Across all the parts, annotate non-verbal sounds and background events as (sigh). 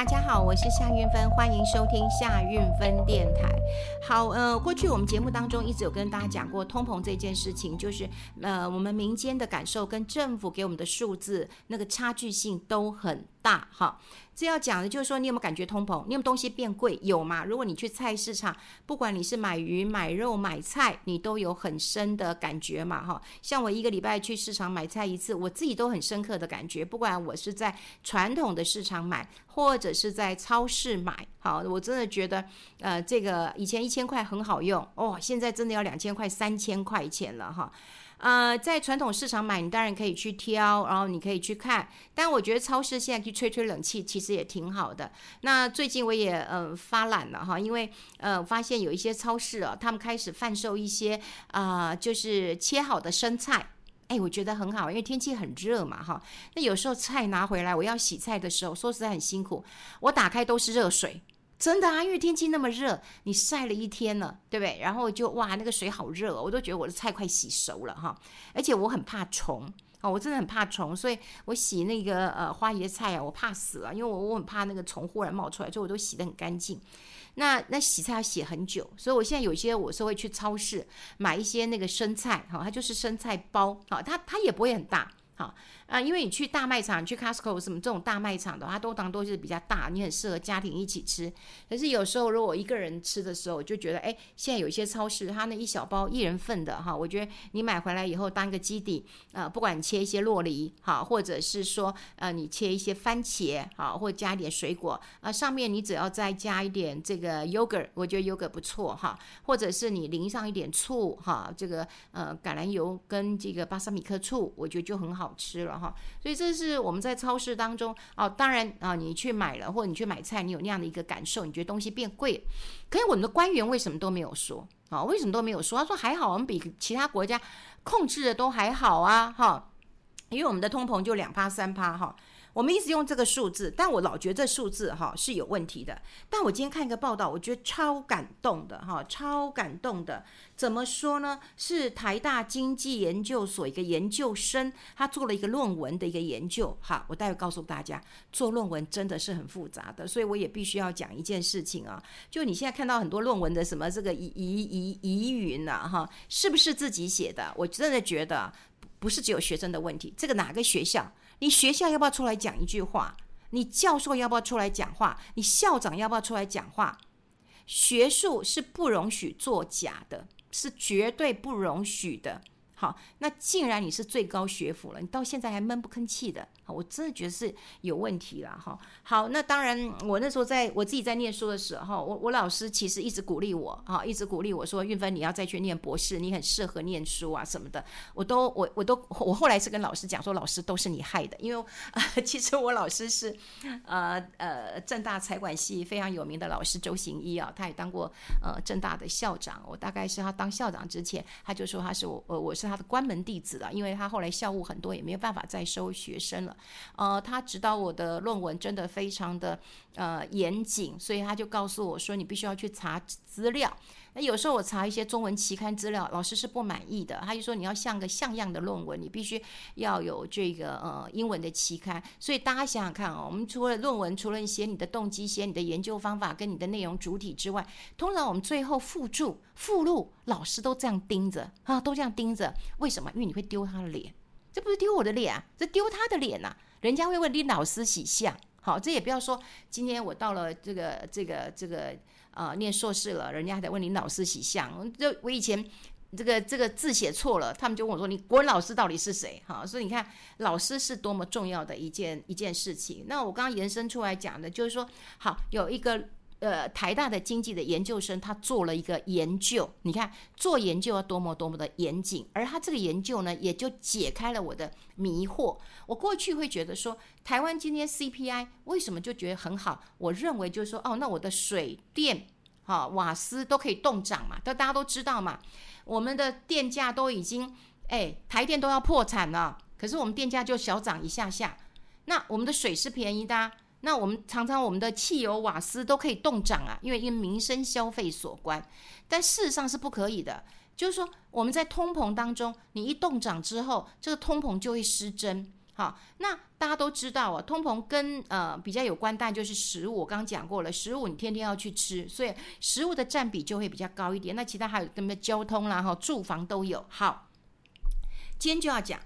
大家好，我是夏运芬，欢迎收听夏运芬电台。好，呃，过去我们节目当中一直有跟大家讲过通膨这件事情，就是呃，我们民间的感受跟政府给我们的数字那个差距性都很大。哈，这要讲的就是说，你有没有感觉通膨？你有没有东西变贵？有吗？如果你去菜市场，不管你是买鱼、买肉、买菜，你都有很深的感觉嘛。哈，像我一个礼拜去市场买菜一次，我自己都很深刻的感觉。不管我是在传统的市场买，或者是在超市买，好，我真的觉得，呃，这个以前一千块很好用哦，现在真的要两千块、三千块钱了哈。呃，在传统市场买，你当然可以去挑，然后你可以去看。但我觉得超市现在去吹吹冷气，其实也挺好的。那最近我也呃发懒了哈，因为呃发现有一些超市啊，他们开始贩售一些啊、呃，就是切好的生菜。哎，我觉得很好，因为天气很热嘛哈。那有时候菜拿回来，我要洗菜的时候，说实在很辛苦，我打开都是热水。真的啊，因为天气那么热，你晒了一天了，对不对？然后就哇，那个水好热哦，我都觉得我的菜快洗熟了哈。而且我很怕虫哦，我真的很怕虫，所以我洗那个呃花椰菜啊，我怕死了，因为我我很怕那个虫忽然冒出来，所以我都洗得很干净。那那洗菜要洗很久，所以我现在有些我是会去超市买一些那个生菜哈，它就是生菜包哈，它它也不会很大。好啊，因为你去大卖场，你去 Costco 什么这种大卖场的话，通常都是比较大，你很适合家庭一起吃。可是有时候如果一个人吃的时候，就觉得，哎，现在有一些超市，它那一小包一人份的哈，我觉得你买回来以后当个基底，啊，不管你切一些洛梨，哈，或者是说，呃，你切一些番茄，好，或加一点水果，啊，上面你只要再加一点这个 yogurt，我觉得 yogurt 不错哈，或者是你淋上一点醋，哈，这个呃橄榄油跟这个巴萨米克醋，我觉得就很好。吃了哈，所以这是我们在超市当中哦。当然啊，你去买了或者你去买菜，你有那样的一个感受，你觉得东西变贵。可是我们的官员为什么都没有说啊？为什么都没有说？他说还好，我们比其他国家控制的都还好啊，哈。因为我们的通膨就两趴三趴哈。我们一直用这个数字，但我老觉得这数字哈是有问题的。但我今天看一个报道，我觉得超感动的哈，超感动的。怎么说呢？是台大经济研究所一个研究生，他做了一个论文的一个研究。哈，我待会告诉大家，做论文真的是很复杂的，所以我也必须要讲一件事情啊。就你现在看到很多论文的什么这个疑疑疑云呐哈，是不是自己写的？我真的觉得不是只有学生的问题，这个哪个学校？你学校要不要出来讲一句话？你教授要不要出来讲话？你校长要不要出来讲话？学术是不容许作假的，是绝对不容许的。好，那既然你是最高学府了，你到现在还闷不吭气的，我真的觉得是有问题了哈。好，那当然，我那时候在我自己在念书的时候，我我老师其实一直鼓励我啊，一直鼓励我说，运芬你要再去念博士，你很适合念书啊什么的。我都我我都我后来是跟老师讲说，老师都是你害的，因为、(laughs) 其实我老师是呃呃正大财管系非常有名的老师周行一啊，他也当过呃正大的校长。我大概是他当校长之前，他就说他是我我我是。他的关门弟子了，因为他后来校务很多，也没有办法再收学生了。呃，他指导我的论文真的非常的呃严谨，所以他就告诉我说，你必须要去查资料。那有时候我查一些中文期刊资料，老师是不满意的。他就说你要像个像样的论文，你必须要有这个呃英文的期刊。所以大家想想看哦，我们除了论文，除了你写你的动机、写你的研究方法跟你的内容主体之外，通常我们最后附注、附录，老师都这样盯着啊，都这样盯着。为什么？因为你会丢他的脸，这不是丢我的脸啊，这丢他的脸呐、啊。人家会问你老师喜相。好，这也不要说，今天我到了这个这个这个啊念硕士了，人家还得问你老师喜相。就我以前这个这个字写错了，他们就问我说，你国文老师到底是谁？哈，所以你看老师是多么重要的一件一件事情。那我刚刚延伸出来讲的，就是说，好有一个。呃，台大的经济的研究生，他做了一个研究。你看，做研究要多么多么的严谨，而他这个研究呢，也就解开了我的迷惑。我过去会觉得说，台湾今天 CPI 为什么就觉得很好？我认为就是说，哦，那我的水电、哈瓦斯都可以动涨嘛，都大家都知道嘛。我们的电价都已经，哎，台电都要破产了，可是我们电价就小涨一下下。那我们的水是便宜的。那我们常常我们的汽油、瓦斯都可以冻涨啊，因为因民生消费所关。但事实上是不可以的，就是说我们在通膨当中，你一冻涨之后，这个通膨就会失真。好，那大家都知道啊，通膨跟呃比较有关，但就是食物，我刚刚讲过了，食物你天天要去吃，所以食物的占比就会比较高一点。那其他还有什么交通啦、哈住房都有。好，今天就要讲。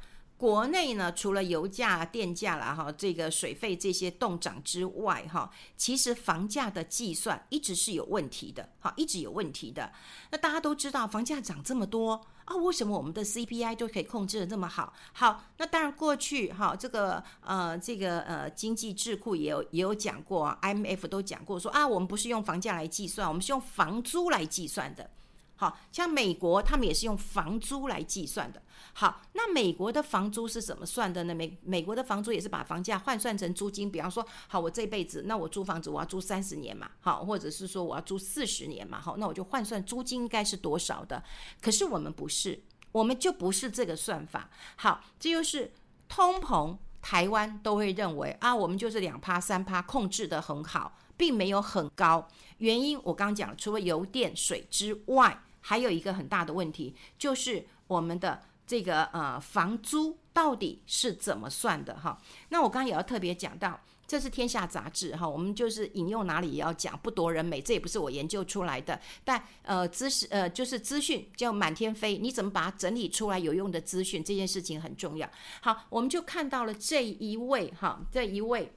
国内呢，除了油价、电价啦，哈，这个水费这些动涨之外，哈，其实房价的计算一直是有问题的，哈，一直有问题的。那大家都知道，房价涨这么多啊，为什么我们的 CPI 都可以控制的这么好？好，那当然过去哈，这个呃，这个呃，经济智库也有也有讲过，IMF 都讲过说啊，我们不是用房价来计算，我们是用房租来计算的。好像美国，他们也是用房租来计算的。好，那美国的房租是怎么算的呢？美美国的房租也是把房价换算成租金。比方说，好，我这辈子，那我租房子我要租三十年嘛，好，或者是说我要租四十年嘛，好，那我就换算租金应该是多少的。可是我们不是，我们就不是这个算法。好，这就是通膨，台湾都会认为啊，我们就是两趴三趴控制得很好。并没有很高，原因我刚讲，除了油电水之外，还有一个很大的问题，就是我们的这个呃房租到底是怎么算的哈？那我刚刚也要特别讲到，这是天下杂志哈，我们就是引用哪里也要讲，不夺人美，这也不是我研究出来的，但呃知识呃就是资讯叫满天飞，你怎么把它整理出来有用的资讯，这件事情很重要。好，我们就看到了这一位哈，这一位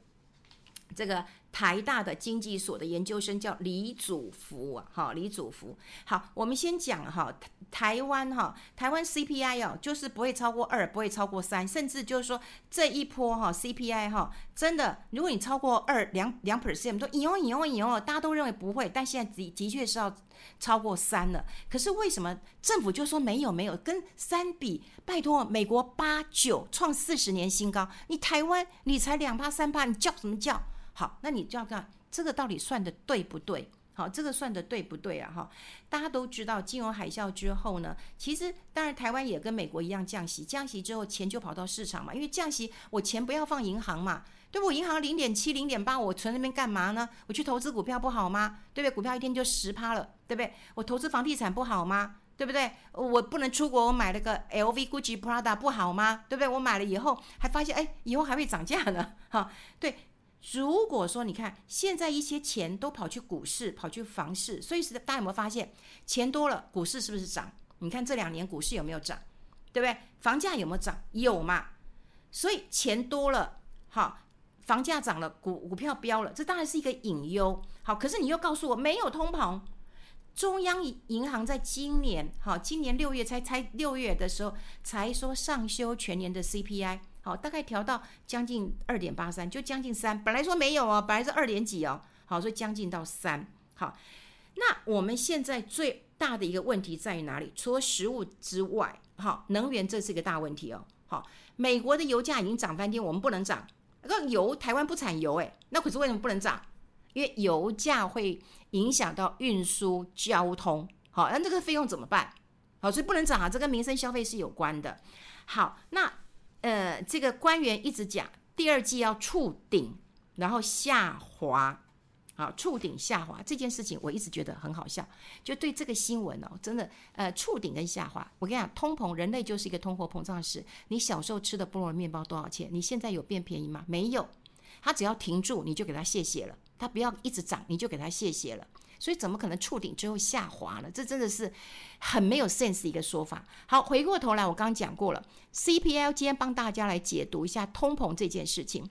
这个。台大的经济所的研究生叫李祖福啊，哈，李祖福。好，我们先讲哈，台湾哈，台湾 CPI 哦，就是不会超过二，不会超过三，甚至就是说这一波哈 CPI 哈，真的，如果你超过二两两 percent，都以后以后以后，大家都认为不会，但现在的的确是要超过三了。可是为什么政府就说没有没有跟三比？拜托，美国八九创四十年新高，你台湾你才两趴三趴，你叫什么叫？好，那你就要看这个到底算的对不对？好，这个算的对不对啊？哈，大家都知道金融海啸之后呢，其实当然台湾也跟美国一样降息，降息之后钱就跑到市场嘛，因为降息我钱不要放银行嘛，对不？我银行零点七、零点八，我存那边干嘛呢？我去投资股票不好吗？对不对？股票一天就十趴了，对不对？我投资房地产不好吗？对不对？我不能出国，我买了个 LV、Gucci、Prada 不好吗？对不对？我买了以后还发现，哎，以后还会涨价呢，哈，对。如果说你看现在一些钱都跑去股市，跑去房市，所以是大家有没有发现钱多了，股市是不是涨？你看这两年股市有没有涨？对不对？房价有没有涨？有嘛？所以钱多了，好，房价涨了，股股票飙了，这当然是一个隐忧。好，可是你又告诉我没有通膨，中央银行在今年，好，今年六月才才六月的时候才说上修全年的 CPI。好，大概调到将近二点八三，就将近三。本来说没有哦，本来是二点几哦。好，所以将近到三。好，那我们现在最大的一个问题在于哪里？除了食物之外，好，能源这是一个大问题哦。好，美国的油价已经涨翻天，我们不能涨。那油台湾不产油，诶，那可是为什么不能涨？因为油价会影响到运输交通。好，那这个费用怎么办？好，所以不能涨啊，这跟民生消费是有关的。好，那。呃，这个官员一直讲第二季要触顶，然后下滑，好，触顶下滑这件事情，我一直觉得很好笑。就对这个新闻哦，真的，呃，触顶跟下滑，我跟你讲，通膨，人类就是一个通货膨胀史。你小时候吃的菠萝面包多少钱？你现在有变便宜吗？没有，它只要停住，你就给它谢谢了。它不要一直涨，你就给它谢谢了。所以怎么可能触顶之后下滑呢？这真的是很没有 sense 一个说法。好，回过头来，我刚刚讲过了，CPL 今天帮大家来解读一下通膨这件事情。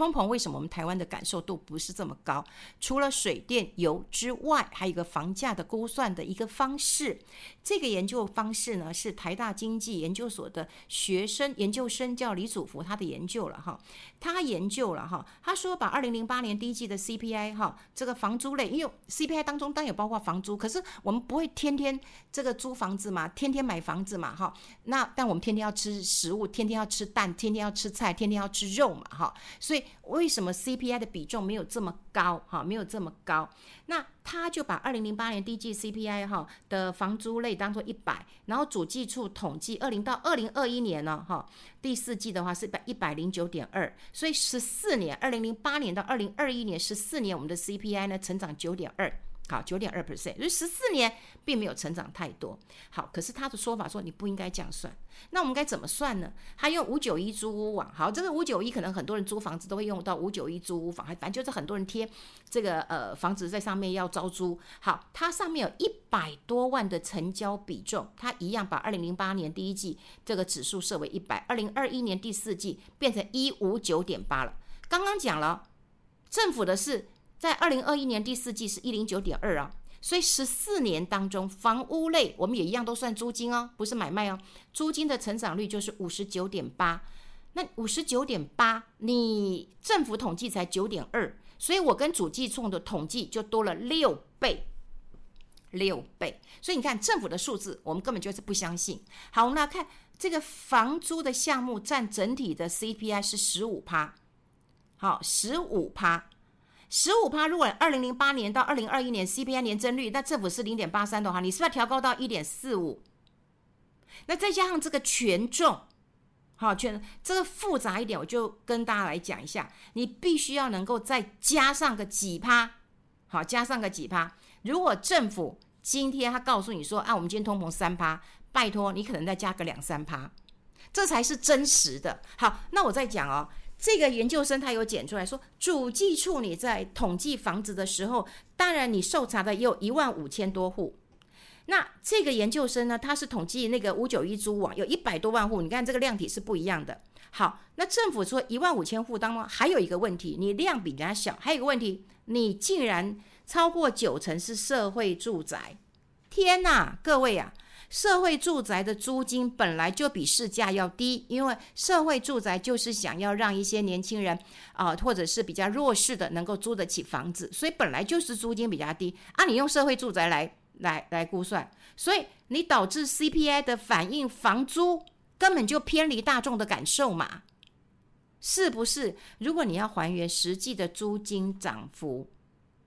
通膨为什么我们台湾的感受度不是这么高？除了水电油之外，还有一个房价的估算的一个方式。这个研究方式呢，是台大经济研究所的学生研究生叫李祖福他的研究了哈。他研究了哈，他说把二零零八年第一季的 CPI 哈，这个房租类，因为 CPI 当中当然有包括房租，可是我们不会天天这个租房子嘛，天天买房子嘛哈。那但我们天天要吃食物，天天要吃蛋，天天要吃菜，天天要吃肉嘛哈，所以。为什么 CPI 的比重没有这么高？哈，没有这么高。那他就把二零零八年第一季 CPI 哈的房租类当做一百，然后主计处统计二零到二零二一年呢，哈，第四季的话是一百零九点二，所以十四年，二零零八年到二零二一年十四年，我们的 CPI 呢成长九点二。好，九点二 percent，所以十四年并没有成长太多。好，可是他的说法说你不应该这样算，那我们该怎么算呢？他用五九一租屋网，好，这个五九一可能很多人租房子都会用到五九一租屋网，反正就是很多人贴这个呃房子在上面要招租。好，它上面有一百多万的成交比重，它一样把二零零八年第一季这个指数设为一百，二零二一年第四季变成一五九点八了。刚刚讲了，政府的是。在二零二一年第四季是一零九点二啊，所以十四年当中，房屋类我们也一样都算租金哦，不是买卖哦。租金的成长率就是五十九点八，那五十九点八，你政府统计才九点二，所以我跟主计处的统计就多了六倍，六倍。所以你看政府的数字，我们根本就是不相信。好，那看这个房租的项目占整体的 CPI 是十五趴，好，十五趴。十五趴，如果二零零八年到二零二一年 CPI 年增率，那政府是零点八三的话，你是不是要调高到一点四五？那再加上这个权重，好，权这个复杂一点，我就跟大家来讲一下，你必须要能够再加上个几趴，好，加上个几趴。如果政府今天他告诉你说，啊，我们今天通膨三趴，拜托你可能再加个两三趴，这才是真实的。好，那我再讲哦。这个研究生他有检出来说，主计处你在统计房子的时候，当然你受查的也有一万五千多户。那这个研究生呢，他是统计那个五九一租网有一百多万户，你看这个量体是不一样的。好，那政府说一万五千户当中还有一个问题，你量比人家小，还有一个问题，你竟然超过九成是社会住宅。天哪，各位啊！社会住宅的租金本来就比市价要低，因为社会住宅就是想要让一些年轻人啊、或者是比较弱势的能够租得起房子，所以本来就是租金比较低啊。你用社会住宅来来来估算，所以你导致 CPI 的反映房租根本就偏离大众的感受嘛，是不是？如果你要还原实际的租金涨幅，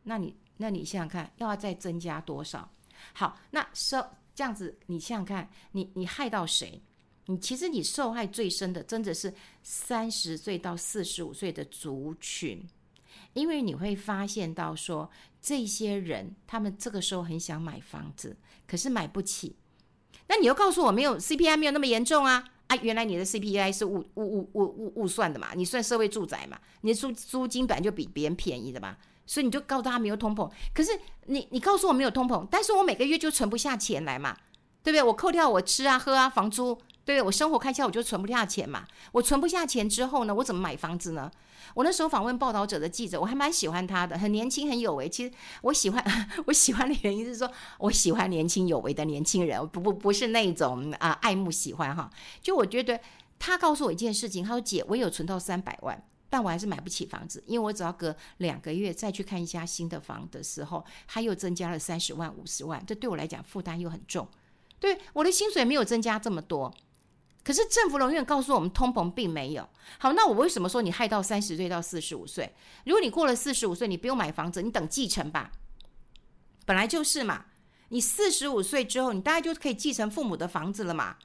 那你那你想想看，要再增加多少？好，那社。这样子，你想想看，你你害到谁？你其实你受害最深的，真的是三十岁到四十五岁的族群，因为你会发现到说，这些人他们这个时候很想买房子，可是买不起。那你又告诉我，没有 CPI 没有那么严重啊？啊，原来你的 CPI 是误误误误误误算的嘛？你算社会住宅嘛？你的租租金本来就比别人便宜的嘛？所以你就告诉他没有通膨，可是你你告诉我没有通膨，但是我每个月就存不下钱来嘛，对不对？我扣掉我吃啊喝啊房租，对不对？我生活开销我就存不下钱嘛。我存不下钱之后呢，我怎么买房子呢？我那时候访问报道者的记者，我还蛮喜欢他的，很年轻很有为。其实我喜欢 (laughs) 我喜欢的原因是说，我喜欢年轻有为的年轻人，不不不是那种啊爱慕喜欢哈。就我觉得他告诉我一件事情，他说姐，我有存到三百万。但我还是买不起房子，因为我只要隔两个月再去看一家新的房的时候，它又增加了三十万、五十万，这对我来讲负担又很重。对，我的薪水没有增加这么多，可是政府永远告诉我们通膨并没有。好，那我为什么说你害到三十岁到四十五岁？如果你过了四十五岁，你不用买房子，你等继承吧，本来就是嘛。你四十五岁之后，你大概就可以继承父母的房子了嘛。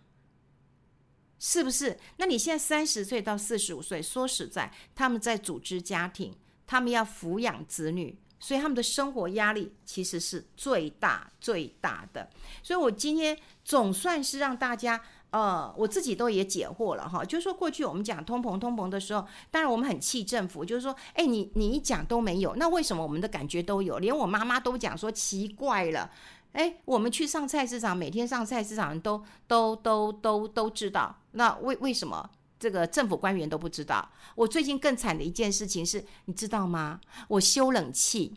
是不是？那你现在三十岁到四十五岁，说实在，他们在组织家庭，他们要抚养子女，所以他们的生活压力其实是最大最大的。所以我今天总算是让大家，呃，我自己都也解惑了哈。就是说，过去我们讲通膨通膨的时候，当然我们很气政府，就是说，哎，你你一讲都没有，那为什么我们的感觉都有？连我妈妈都讲说奇怪了。哎，我们去上菜市场，每天上菜市场都都都都都知道。那为为什么这个政府官员都不知道？我最近更惨的一件事情是，你知道吗？我修冷气，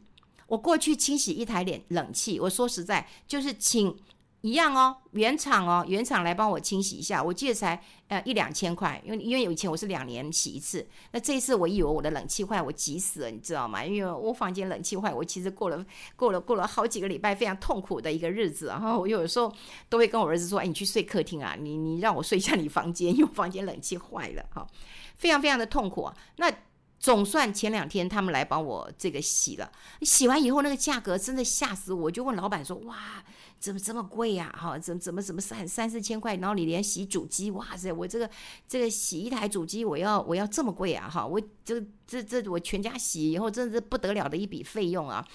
我过去清洗一台冷冷气，我说实在就是请。一样哦，原厂哦，原厂来帮我清洗一下，我记得才呃一两千块，因为因为以前我是两年洗一次，那这一次我以为我的冷气坏，我急死了，你知道吗？因为我房间冷气坏，我其实过了过了过了好几个礼拜非常痛苦的一个日子，然后我有时候都会跟我儿子说，哎，你去睡客厅啊，你你让我睡一下你房间，因为房间冷气坏了哈，非常非常的痛苦啊。那总算前两天他们来帮我这个洗了，洗完以后那个价格真的吓死我，就问老板说：“哇，怎么这么贵呀？哈，怎么怎么怎么三三四千块？然后你连洗主机，哇塞，我这个这个洗一台主机，我要我要这么贵啊？哈，我这这这我全家洗以后，真的是不得了的一笔费用啊！”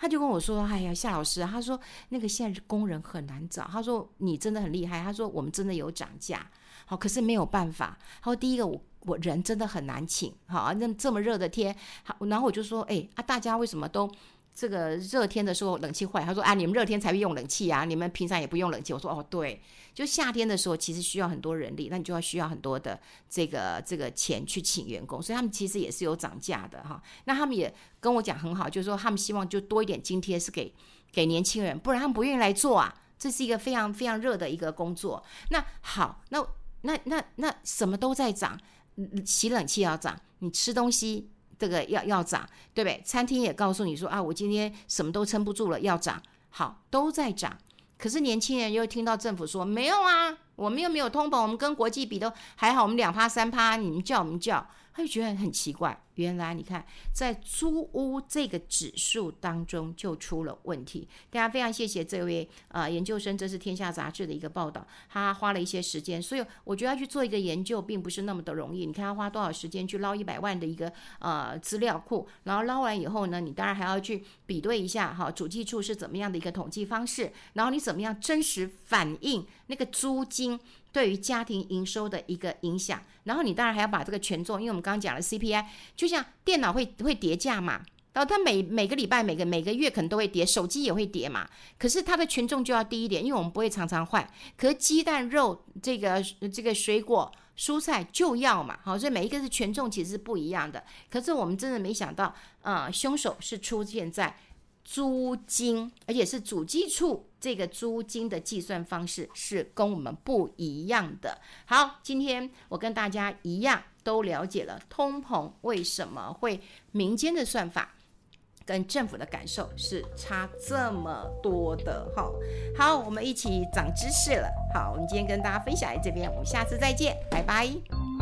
他就跟我说：“哎呀，夏老师，他说那个现在工人很难找，他说你真的很厉害，他说我们真的有涨价，好，可是没有办法。他说第一个我。”我人真的很难请，好，那这么热的天，好，然后我就说，哎啊，大家为什么都这个热天的时候冷气坏？他说啊，你们热天才会用冷气啊，你们平常也不用冷气。我说哦，对，就夏天的时候其实需要很多人力，那你就要需要很多的这个这个钱去请员工，所以他们其实也是有涨价的哈。那他们也跟我讲很好，就是说他们希望就多一点津贴是给给年轻人，不然他们不愿意来做啊。这是一个非常非常热的一个工作。那好，那那那那什么都在涨。洗冷气要涨，你吃东西这个要要涨，对不对？餐厅也告诉你说啊，我今天什么都撑不住了，要涨。好，都在涨。可是年轻人又听到政府说没有啊，我们又没有通膨，我们跟国际比都还好，我们两趴三趴，你们叫我们叫，他就觉得很奇怪。原来你看，在租屋这个指数当中就出了问题。大家非常谢谢这位呃研究生，这是《天下杂志》的一个报道，他花了一些时间，所以我觉得要去做一个研究，并不是那么的容易。你看他花多少时间去捞一百万的一个呃资料库，然后捞完以后呢，你当然还要去比对一下哈，主计处是怎么样的一个统计方式，然后你怎么样真实反映那个租金对于家庭营收的一个影响，然后你当然还要把这个权重，因为我们刚刚讲了 CPI，就像电脑会会跌价嘛，然后它每每个礼拜、每个每个月可能都会跌，手机也会跌嘛，可是它的权重就要低一点，因为我们不会常常换，可是鸡蛋、肉这个这个水果、蔬菜就要嘛，好，所以每一个是权重其实是不一样的，可是我们真的没想到，啊、呃，凶手是出现在。租金，而且是主机处这个租金的计算方式是跟我们不一样的。好，今天我跟大家一样都了解了通膨为什么会民间的算法跟政府的感受是差这么多的。哈，好，我们一起长知识了。好，我们今天跟大家分享在这边，我们下次再见，拜拜。